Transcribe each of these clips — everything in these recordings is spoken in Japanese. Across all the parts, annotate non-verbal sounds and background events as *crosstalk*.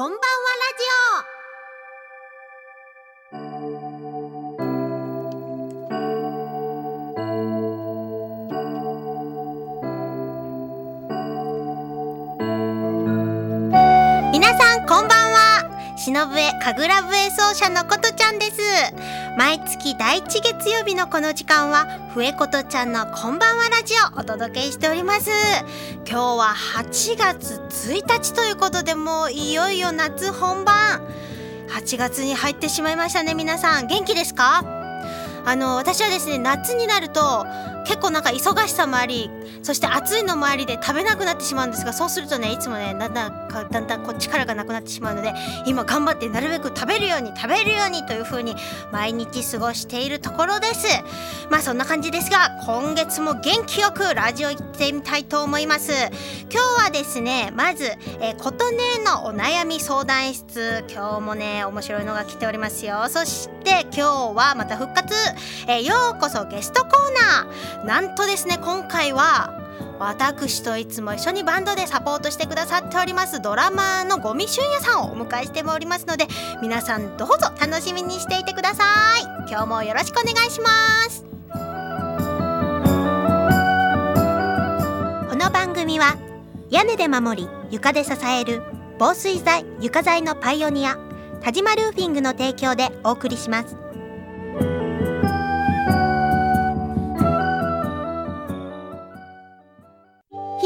こんばんはラジオ。は忍笛神楽笛奏者のことちゃんです。毎月第一月曜日のこの時間は笛ことちゃんのこんばんはラジオお届けしております。今日は8月1日ということでもういよいよ夏本番。8月に入ってしまいましたね皆さん。元気ですか？あの私はですね夏になると結構なんか忙しさもありそして暑いのもありで食べなくなってしまうんですがそうするとねいつもねだんだんかだんだんこう力がなくなってしまうので今頑張ってなるべく食べるように食べるようにという風に毎日過ごしているところです。まあそんな感じですが今月も元気よくラジオ行ってみたいと思います。今日はですねまず、えー、琴音のお悩み相談室。今日もね面白いのが来ておりますよ。そして今日はまた復活、えー、ようこそゲストコーナー。なんとですね今回は私といつも一緒にバンドでサポートしてくださっておりますドラマーのゴミ俊也さんをお迎えしておりますので皆さんどうぞ楽しみにしていてください。今日もよろしくお願いします。この番組は屋根で守り床で支える防水材床材のパイオニア田島ルーフィングの提供でお送りします。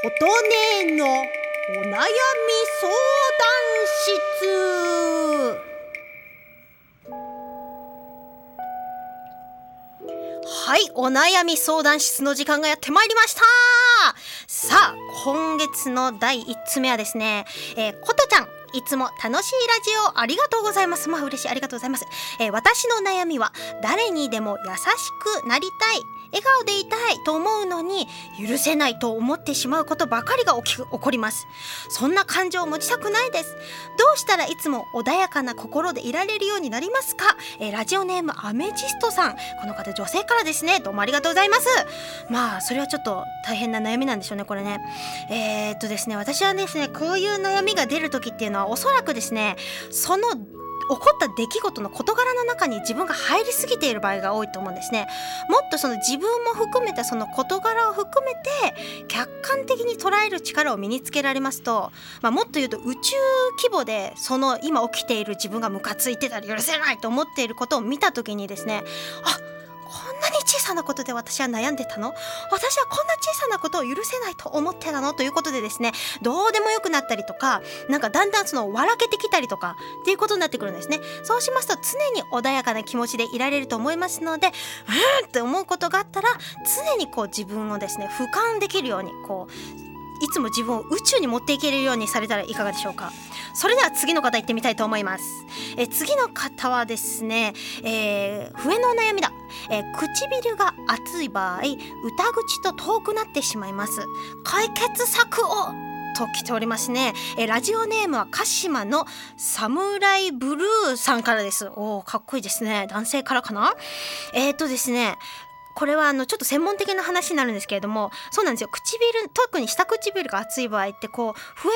琴音のお悩み相談室はい、お悩み相談室の時間がやってまいりましたさあ、今月の第1つ目はですね、えー、ことちゃん、いつも楽しいラジオありがとうございます。まあ嬉しい、ありがとうございます。えー、私の悩みは、誰にでも優しくなりたい。笑顔でいたいと思うのに許せないと思ってしまうことばかりが起き起こります。そんな感情を持ちたくないです。どうしたらいつも穏やかな心でいられるようになりますか、えー、ラジオネームアメジストさん。この方女性からですね。どうもありがとうございます。まあそれはちょっと大変な悩みなんでしょうねこれね。えー、っとですね私はですねこういう悩みが出る時っていうのはおそらくですねそのこった出来事の事柄の中に自分が入りすぎている場合が多いと思うんですね。もっとその自分も含めたその事柄を含めて客観的に捉える力を身につけられますと、まあ、もっと言うと宇宙規模でその今起きている自分がムカついてたり許せないと思っていることを見た時にですねあっこんなに小さなことで私は悩んでたの？私はこんな小さなことを許せないと思ってたの？ということでですねどうでもよくなったりとかなんかだんだんその笑けてきたりとかっていうことになってくるんですね。そうしますと常に穏やかな気持ちでいられると思いますのでうんって思うことがあったら常にこう自分をですね俯瞰できるようにこういつも自分を宇宙に持っていけるようにされたらいかがでしょうか？それでは次の方行ってみたいと思います。え次の方はですね、えー、笛のお悩みだ、え、唇が熱い場合歌口と遠くなってしまいます。解決策をと来ておりますね、えラジオネームは鹿島のサムライブルーさんからです。おーかっこいいですね。男性からかな？えっ、ー、とですねこれはあのちょっと専門的な話になるんですけれどもそうなんですよ。唇特に下唇が厚い場合ってこう笛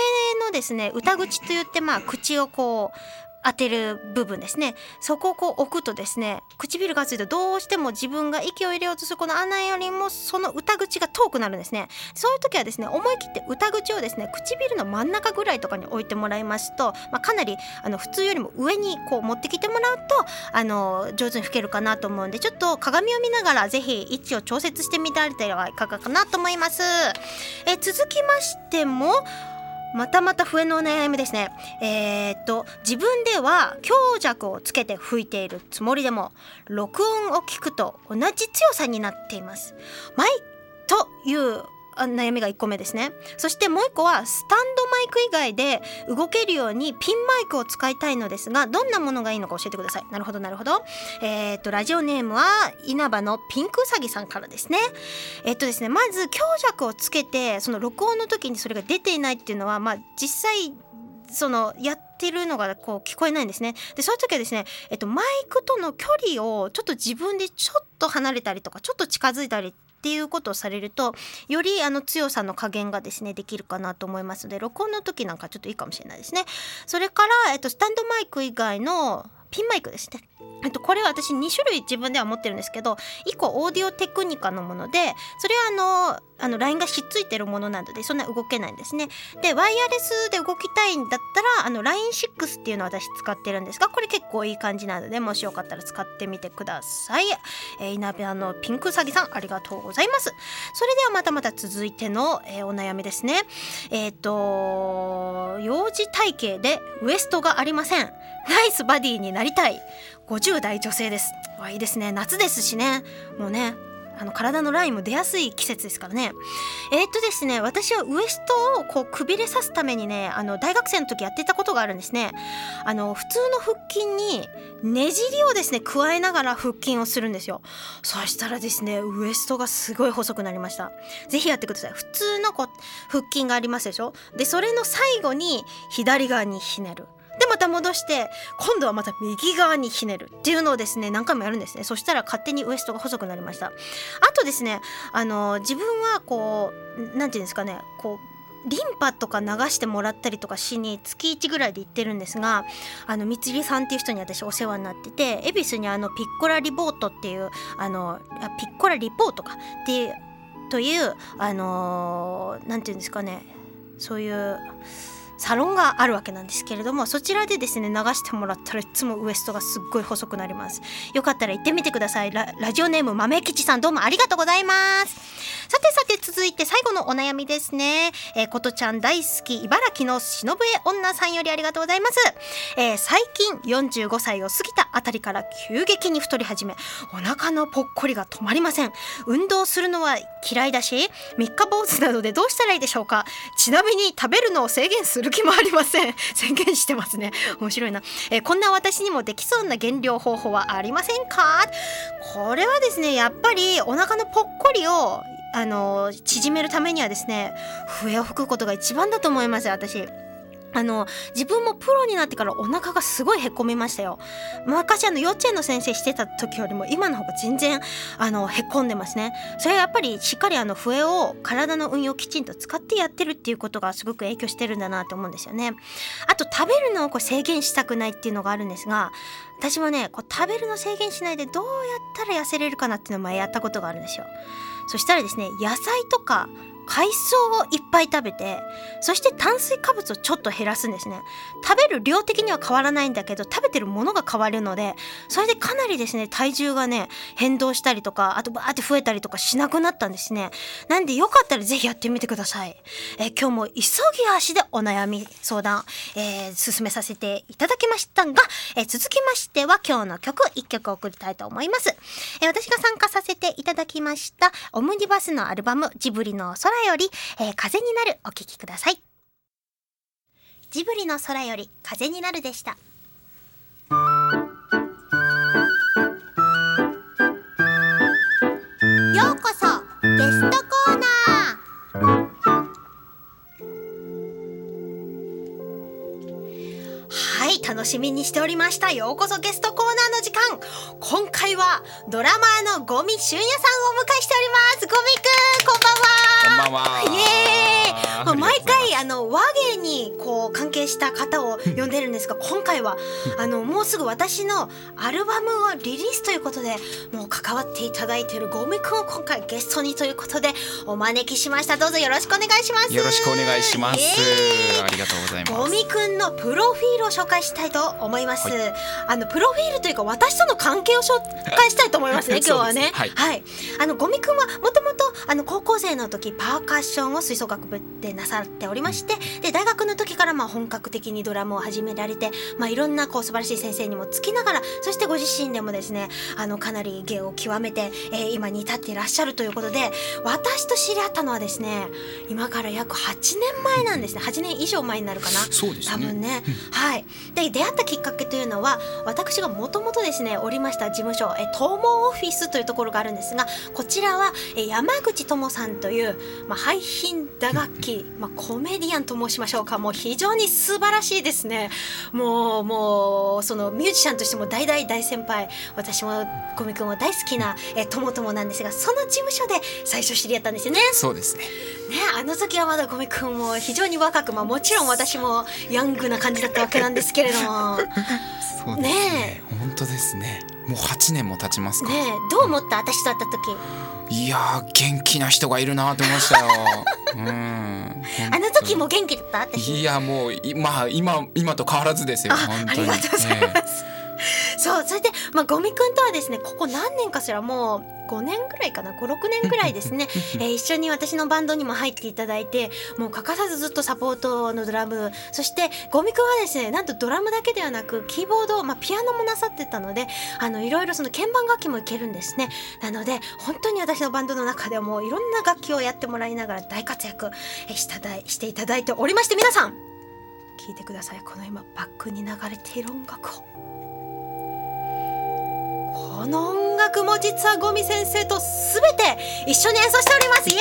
のですね歌口といってまあ口をこう当てる部分ですね。そこをこう置くとですね唇がついてどうしても自分が息を入れようとするこの穴よりもその歌口が遠くなるんですね。そういう時はですね思い切って歌口をですね唇の真ん中ぐらいとかに置いてもらいますと、まあ、かなりあの普通よりも上にこう持ってきてもらうとあの上手に吹けるかなと思うんでちょっと鏡を見ながら是非位置を調節してみられてはいかがかなと思います。え続きましてもまたまた笛のお悩みですね。えー、っと自分では強弱をつけて吹いているつもりでも録音を聞くと同じ強さになっていますマイという悩みが1個目ですね。そしてもう1個はスタンドマイク以外で動けるようにピンマイクを使いたいのですがどんなものがいいのか教えてください。なるほどなるほど。えー、っとラジオネームは稲葉のピンクウサギさんからですね。えー、っとですねまず強弱をつけてその録音の時にそれが出ていないっていうのはまあ実際そのやってるのがこう聞こえないんですね。でそういう時はですね、えっと、マイクとの距離をちょっと自分でちょっと離れたりとかちょっと近づいたりっていうことをされるとよりあの強さの加減がですねできるかなと思いますので録音の時なんかちょっといいかもしれないですね。それから、えっと、スタンドマイク以外のピンマイクですねえっと、これは私2種類自分では持ってるんですけど1個オーディオテクニカのものでそれはあのあのラインがひっついてるものなのでそんな動けないんですね。でワイヤレスで動きたいんだったらあの LINE6 っていうのを私使ってるんですがこれ結構いい感じなのでもしよかったら使ってみてください。えー、稲部あのピンクうさぎさんありがとうございます。それではまたまた続いての、えー、お悩みですね。えっ、ー、と幼児体型でウエストがありません。ナイスバディになりたい。50代女性です。わいいですね。夏ですしね。もうねあの体のラインも出やすい季節ですからね。えー、っとですね私はウエストをこうくびれさすためにねあの大学生の時やってたことがあるんですね。あの普通の腹筋にねじりをですね加えながら腹筋をするんですよ。そしたらですねウエストがすごい細くなりました。是非やってください。普通のこう腹筋がありますでしょ？でそれの最後に左側にひねる。また戻して今度はまた右側にひねるっていうのをですね何回もやるんですね。そしたら勝手にウエストが細くなりました。あとですねあの自分はこう何て言うんですかねこうリンパとか流してもらったりとかしに月1ぐらいで行ってるんですがあの三りさんっていう人に私お世話になってて恵比寿にあのピッコラリボートっていうあのピッコラリポートかっていうというあの何、て言うんですかねそういうサロンがあるわけなんですけれどもそちらでですね流してもらったらいつもウエストがすっごい細くなります。よかったら行ってみてください。ラジオネーム豆吉さんどうもありがとうございます。さてさて続いて最後のお悩みですね。えー、ことちゃん大好き茨城の忍笛女さんよりありがとうございます、えー、最近45歳を過ぎたあたりから急激に太り始めお腹のぽっこりが止まりません。運動するのは嫌いだし三日坊主などでどうしたらいいでしょうか。ちなみに食べるのを制限する気もありません。*laughs* 宣言してますね。面白いな、えー、こんな私にもできそうな減量方法はありませんか？これはですねやっぱりお腹のぽっこりをあの縮めるためにはですね笛を吹くことが一番だと思います私。あの自分もプロになってからお腹がすごいへこみましたよ。昔あの幼稚園の先生してた時よりも今の方が全然あのへこんでますね。それはやっぱりしっかりあの笛を体の運用をきちんと使ってやってるっていうことがすごく影響してるんだなと思うんですよね。あと食べるのをこう制限したくないっていうのがあるんですが私もねこう食べるの制限しないでどうやったら痩せれるかなっていうのを前やったことがあるんですよ。そしたらですね野菜とか海藻をいっぱい食べてそして炭水化物をちょっと減らすんですね。食べる量的には変わらないんだけど食べてるものが変わるのでそれでかなりですね体重がね変動したりとかあとバーって増えたりとかしなくなったんですね。なんでよかったら是非やってみてください、え今日も急ぎ足でお悩み相談、えー、進めさせていただきましたが、え、続きましては今日の曲1曲送りたいと思います、え、私が参加させていただきましたオムニバスのアルバムジブリの空空より、えー、風になる。お聴きください。ジブリの空より風になるでした。楽しみにしておりましたようこそゲストコーナーの時間今回はドラマーのゴミ俊也さんをお迎えしておりますゴミくんこんばんはこんばんは。イエーイ。まあ、毎回あの和芸にこう関係した方を呼んでるんですが、今回はあのもうすぐ私のアルバムをリリースということで、もう関わっていただいているゴミくんを今回ゲストにということでお招きしました。どうぞよろしくお願いします。よろしくお願いします。ありがとうございます。ゴミくんのプロフィールを紹介したいと思います。はい、あのプロフィールというか私との関係を紹介したいと思いま *laughs* すね。今日はね。はい、はい。あのゴミくんはもともとあの高校生の時パーカッションを吹奏楽部ってなさっておりましてで大学の時からまあ本格的にドラムを始められて、まあ、いろんなこう素晴らしい先生にもつきながらそしてご自身でもですねあのかなり芸を極めて、えー今に至っていらっしゃるということで私と知り合ったのはですね今から約8年前なんですね。8年以上前になるかな。そうですね。多分ね、はい。で出会ったきっかけというのは私がもともとですねおりました事務所え東毛オフィスというところがあるんですがこちらはえ山口智さんという、まあ、廃品打楽器、まあ、コメディアンと申しましょうか。もう非常に素晴らしいですね。もうもうそのミュージシャンとしても大大大先輩私もゴミくんも大好きなえともともなんですがその事務所で最初知り合ったんですよね。そうですね。ねあの時はまだゴミくんも非常に若く、まあ、もちろん私もヤングな感じだったわけなんですけれども。ね *laughs* そうですね。本当ですね。もう8年も経ちますか、え。どう思った？私と会った時。いやー元気な人がいるなと思いましたよ。うんあの時も元気だった？私。いやもういまあ今今と変わらずですよあ本当に。ありがとうございます、そうそれで、まあ、ゴミくんとはですねここ何年かしらもう5年ぐらいかな56年ぐらいですね、*laughs* えー一緒に私のバンドにも入っていただいてもう欠かさずずっとサポートのドラムそしてゴミくんはですねなんとドラムだけではなくキーボード、まあ、ピアノもなさってたのであのいろいろその鍵盤楽器もいけるんですね。なので本当に私のバンドの中ではもういろんな楽器をやってもらいながら大活躍えーしただいしていただいておりまして皆さん聞いてください。この今バックに流れている音楽をこの音楽も実はゴミ先生とすべて一緒に演奏しております。イエー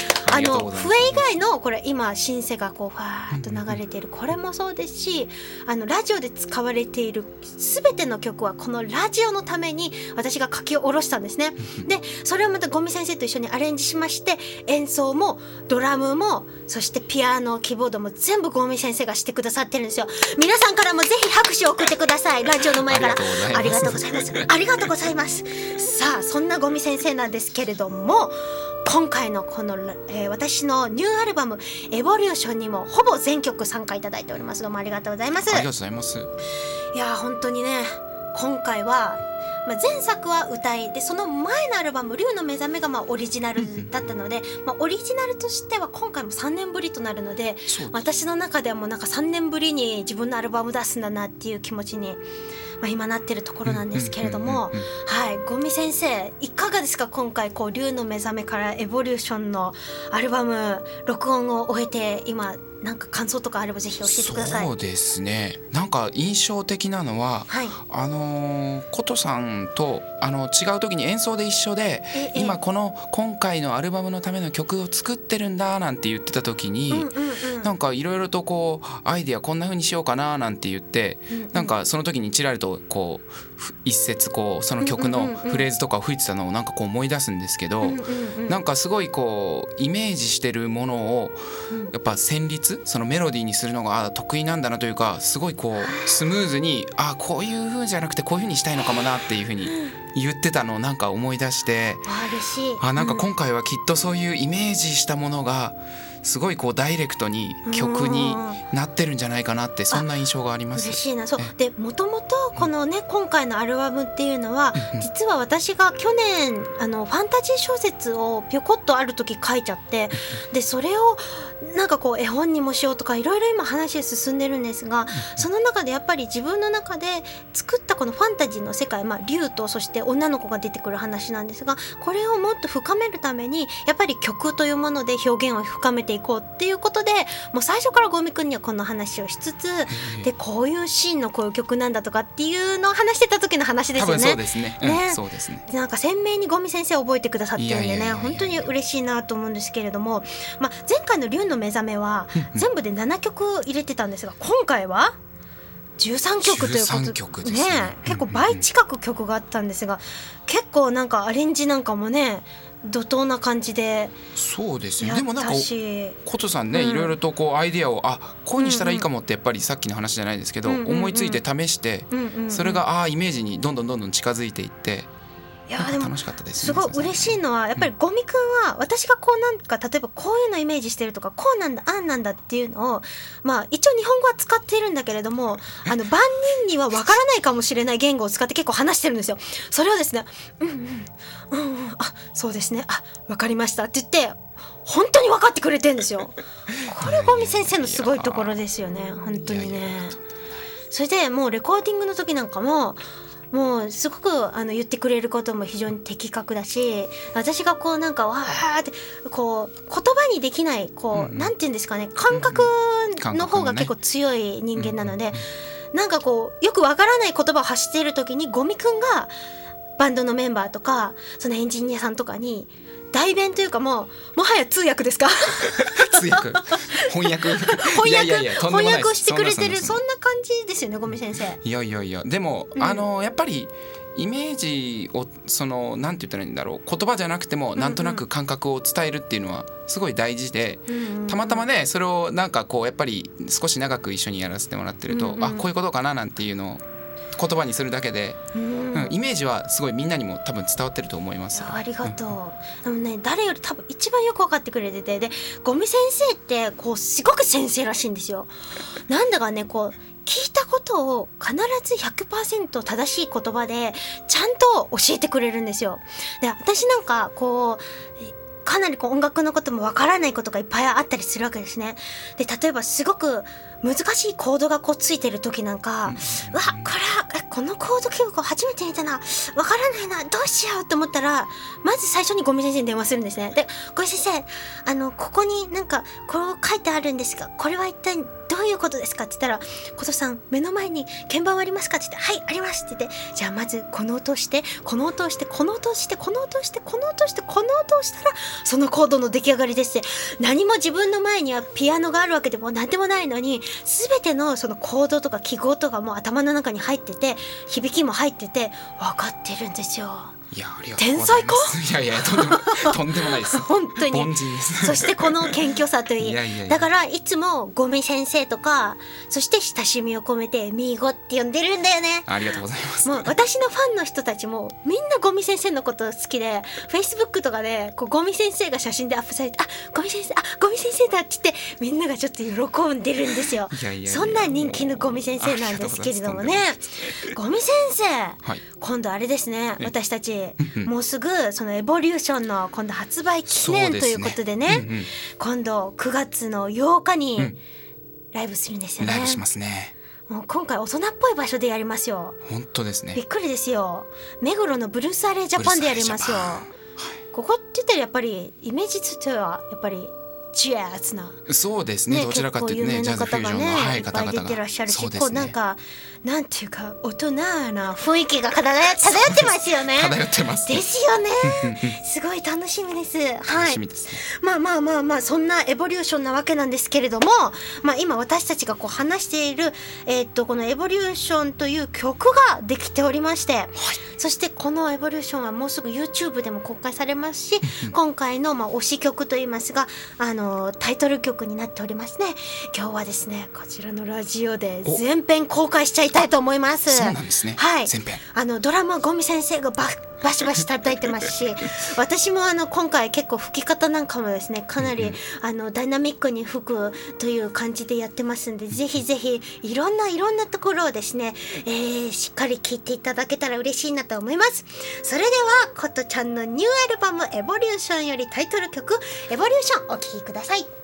イ！あの笛以外のこれ今シンセがこうファーッと流れているこれもそうですしあのラジオで使われているすべての曲はこのラジオのために私が書き下ろしたんですね。でそれをまたゴミ先生と一緒にアレンジしまして演奏もドラムもそしてピアノキーボードも全部ゴミ先生がしてくださってるんですよ。皆さんからもぜひ拍手を送ってくださいラジオの前から。ありがとうございます。ありがとうございます。さあそんなゴミ先生なんですけれども今回のこの、えー私のニューアルバム「エボリューション」にもほぼ全曲参加いただいております。どうもありがとうございます。ありがとうございます。いやー本当にね今回は、まあ、前作は歌いでその前のアルバム「竜の目覚め」がまあオリジナルだったので、まあ、オリジナルとしては今回も3年ぶりとなるので私の中ではもうなんか3年ぶりに自分のアルバム出すんだなっていう気持ちに、まあ、今なってるところなんですけれどもはいゴミ先生いかがですか？今回こう「竜の目覚め」から「エボリューション」のアルバム録音を終えて今なんか感想とかあればぜひ教えてください。そうですね。なんか印象的なのははい、あのー、琴さんとあの違う時に演奏で一緒でええ。今この今回のアルバムのための曲を作ってるんだなんて言ってた時に、うんうんうん。なんかいろいろとこうアイディアこんな風にしようかななんて言って、うんうん。なんかその時にちらりとこうふ一節こうその曲のフレーズとかを吹いてたのをなんかこう思い出すんですけど、なんかすごいこうイメージしてるものをうんやっぱ旋律そのメロディーにするのがあ得意なんだなというかすごいこうスムーズにあこういう風じゃなくてこういう風にしたいのかもなっていう風に言ってたのをなんか思い出してあなんかう今回はきっとそういうイメージしたものがすごいこうダイレクトに曲になってるんじゃないかなってそんな印象があります。嬉しいな。そう。でもともとこのね今回のアルバムっていうのはうん実は私が去年あのファンタジー小説をぴょこっとある時書いちゃってでそれをなんかこう絵本にもしようとかいろいろ今話進んでるんですがその中でやっぱり自分の中で作ったこのファンタジーの世界まあ竜とそして女の子が出てくる話なんですがこれをもっと深めるためにやっぱり曲というもので表現を深めていこうっていうことでもう最初からゴミくんにはこの話をしつつでこういうシーンのこういう曲なんだとかっていうのを話してた時の話ですよね。ですね。ねうん、そうですね。なんか鮮明にゴミ先生覚えてくださってるんでね本当に嬉しいなと思うんですけれども、まあ、前回の「竜の目覚め」は全部で7曲入れてたんですが今回は13曲ということ13曲ですね。結構倍近く曲があったんですが結構なんかアレンジなんかもね怒涛な感じでそうですね。でもなんか。ことさんね、うん。いろいろとこうアイディアをあこういう風にしたらいいかもってやっぱりさっきの話じゃないですけど、うんうんうん。思いついて試して、うんうんうん。それがあーイメージにどんどんどんどん近づいていっていやでも楽しかったです。すごい嬉しいのはやっぱりゴミくんは私がこうなんか例えばこういうのイメージしてるとかこうなんだあんなんだっていうのをまあ一応日本語は使っているんだけれどもあの万人にはわからないかもしれない言語を使って結構話してるんですよ。それをですねうんうんうんうんあそうですねあわかりましたって言って本当に分かってくれてんですよ。これゴミ先生のすごいところですよね本当にねそれでもうレコーディングの時なんかももうすごくあの言ってくれることも非常に的確だし私がこうなんかわーってこう言葉にできないこう、うんうん。なんて言うんですかね感覚の方が結構強い人間なので、なんかこうよくわからない言葉を発している時にゴミくんがバンドのメンバーとかそのエンジニアさんとかに代弁というかもうもはや通訳ですか？*laughs* 通訳。翻訳。*laughs* 翻訳翻訳をしてくれてるそんな感じですよねゴミ先生。いやいやいや。でも、うん。あのやっぱりイメージをそのなんて言ったらいいんだろう。言葉じゃなくてもなんとなく感覚を伝えるっていうのはすごい大事で、たまたまねそれをなんかこうやっぱり少し長く一緒にやらせてもらってると、うんうん。あこういうことかななんていうのを言葉にするだけで、うん。うんイメージはすごいみんなにも多分伝わってると思います。よ。ありがとう、でもね誰より多分一番よく分かってくれててでゴミ先生ってこうすごく先生らしいんですよ。なんだかねこう聞いたことを必ず100%正しい言葉でちゃんと教えてくれるんですよ。で私なんかこうえかなりこう音楽のこともわからないことがいっぱいあったりするわけですね。で例えばすごく難しいコードがこうついてる時なんか、うわこれはえこのコード記号初めて見たな。わからないな。どうしようって思ったらまず最初にゴミ先生に電話するんですね。でゴミ先生あのここになんかこれを書いてあるんですがこれは一体どういうことですかって言ったら「琴さん目の前に鍵盤はありますか?」って言って「はいあります」って言ってじゃあまずこの音をしてこの音をしてこの音をしてこの音をしてこの音をしてこの音をしたらそのコードの出来上がりですって。何も自分の前にはピアノがあるわけでも何でもないのに全てのその行動とか記号とかも頭の中に入ってて響きも入ってて分かってるんですよ。いやありがとうございやいやとんでもない *laughs* とんでもないです。本当に。そしてこの謙虚さといい。いやいやいや。だからいつもゴミ先生とかそして親しみを込めてミーゴって呼んでるんだよね。ありがとうございます。もう私のファンの人たちもみんなゴミ先生のこと好きでフェイスブックとかでこうゴミ先生が写真でアップされて「あゴミ先生あゴミ先生だ」って言ってみんながちょっと喜んでるんですよ。いやいやいやそんな人気のゴミ先生なんですけれどもね。ゴミ先生、はい。今度あれですね。え。私たちうんもうすぐそのエボリューションの今度発売記念ということでね。うんうん。今度9月の8日にうん。ライブするんですよね、ライブしますね。もう今回大人っぽい場所でやりますよ。本当ですね。びっくりですよ。目黒のブルースアレイジャパンでやりますよ。ここって言ったらやっぱりイメージとしてはやっぱりジャズなそうですね。どちらかというとね、ジャズフュージョンの、はい、いっぱい出方々が。てらっしゃるし、ね。こうなんかなんていうか大人な雰囲気が漂漂ってますよね漂ってます。ですよね *laughs* すごい楽しみです楽はいしみですね。まあまあまあまあそんなエボリューションなわけなんですけれども、まあ、今私たちがこう話している、えーっとこの「エボリューション」という曲ができておりまして、そしてこの「エボリューション」はもうすぐ YouTube でも公開されますし今回のまあ推し曲といいますがあのタイトル曲になっておりますね今日はですねこちらのラジオでお全編公開しちゃいたいと思います。そうなんですね。はい全編。あのドラムはゴミ先生がババシバシ叩いてますし *laughs* 私もあの今回結構吹き方なんかもですねかなりあのダイナミックに吹くという感じでやってますんでぜひぜひいろんないろんなところをですね、えーしっかり聴いていただけたら嬉しいなと思います。それではことちゃんのニューアルバム「エボリューション」よりタイトル曲「エボリューション」お聴きください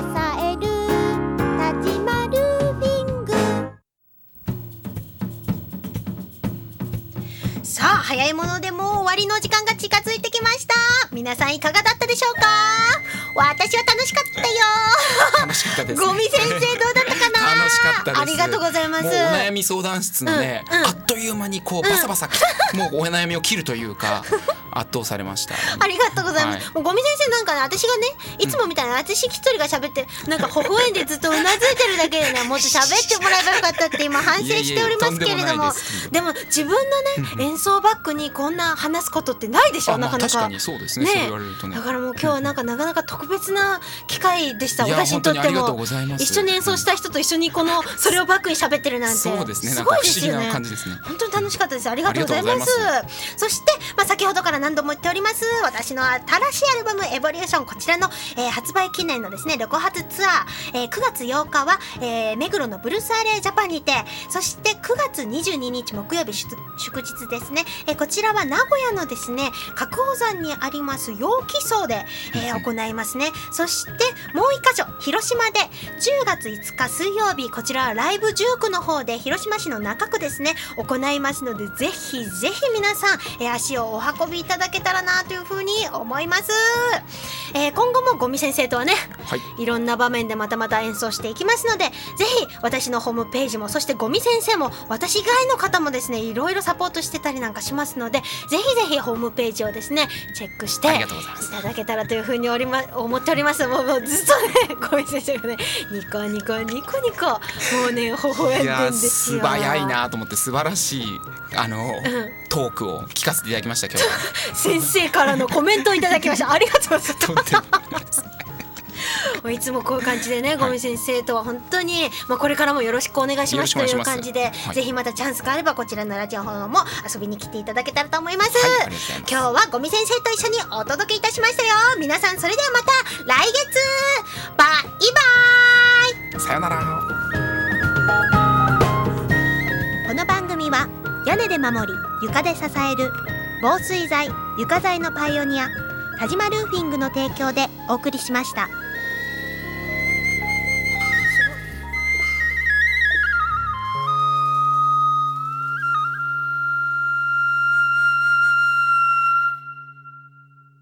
早いものでもう終わりの時間が近づいてきました。皆さんいかがだったでしょうか？私は楽しかったよ。楽しかったです、ね。ゴミ先生どうだったかな？楽しかったです。ありがとうございます。もうお悩み相談室のね、うんうん。あっという間にこうバサバサ、*laughs* もうお悩みを切るというか圧倒されました。ありがとうございます、はい。もうゴミ先生なんかね私がねいつもみたいな私一人が喋ってなんか微笑んでずっとうなずいてるだけでね *laughs* もっと喋ってもらえばよかったって今反省しておりますけれどもでも自分のね *laughs* 演奏バックにこんな話すことってないでしょあまあなか。なか確かにそうですね。ね。ね。だからもう今日はなんかなかなか特別な機会でした。私にとっても。一緒に演奏した人と一緒にこのそれをバックに喋ってるなんて。そうですごいですよね。本当に楽しかったです。ありがとうございます。そして、まあ、先ほどから何度も言っております。私の新しいアルバム「エボリューション」こちらの、えー発売記念のですね旅行初ツアー、えー9月8日は、えー目黒のブルースアレージャパンにてそして9月22日木曜日祝祝日ですね、えーこちらは名古屋のですね角宝山にあります陽気荘で、えー行いますね。そしてもう一箇所広島で10月5日水曜日こちらはライブ19の方で広島市の中区ですね行いますのでぜひぜひ皆さん、えー足をお運びいただけたらなというふうに思います、えー今後もゴミ先生とはねはい。いろんな場面でまたまた演奏していきますのでぜひ私のホームページもそしてゴミ先生も私以外の方もですねいろいろサポートしてたりなんかしますのでぜひぜひホームページをですねチェックしていただけたらというふうにおり、ま、思っております。もうもうずっとね *laughs* ゴミ先生がねニコニコニコニコもうね微笑んでんですよ。素早いなと思って素晴らしいあの、んトークを聞かせていただきました今日は。先生からのコメントをいただきました。ありがとうございます。いつもこういう感じでね、ゴミ先生とは本当に、まあ、これからもよろしくお願いしますという感じで、はい。ぜひまたチャンスがあればこちらのラジオの方も遊びに来ていただけたらと思います、はいます。今日はゴミ先生と一緒にお届けいたしましたよ。皆さんそれではまた来月。バイバイ。さよなら。この番組は屋根で守り床で支える防水材床材のパイオニア田島ルーフィングの提供でお送りしました。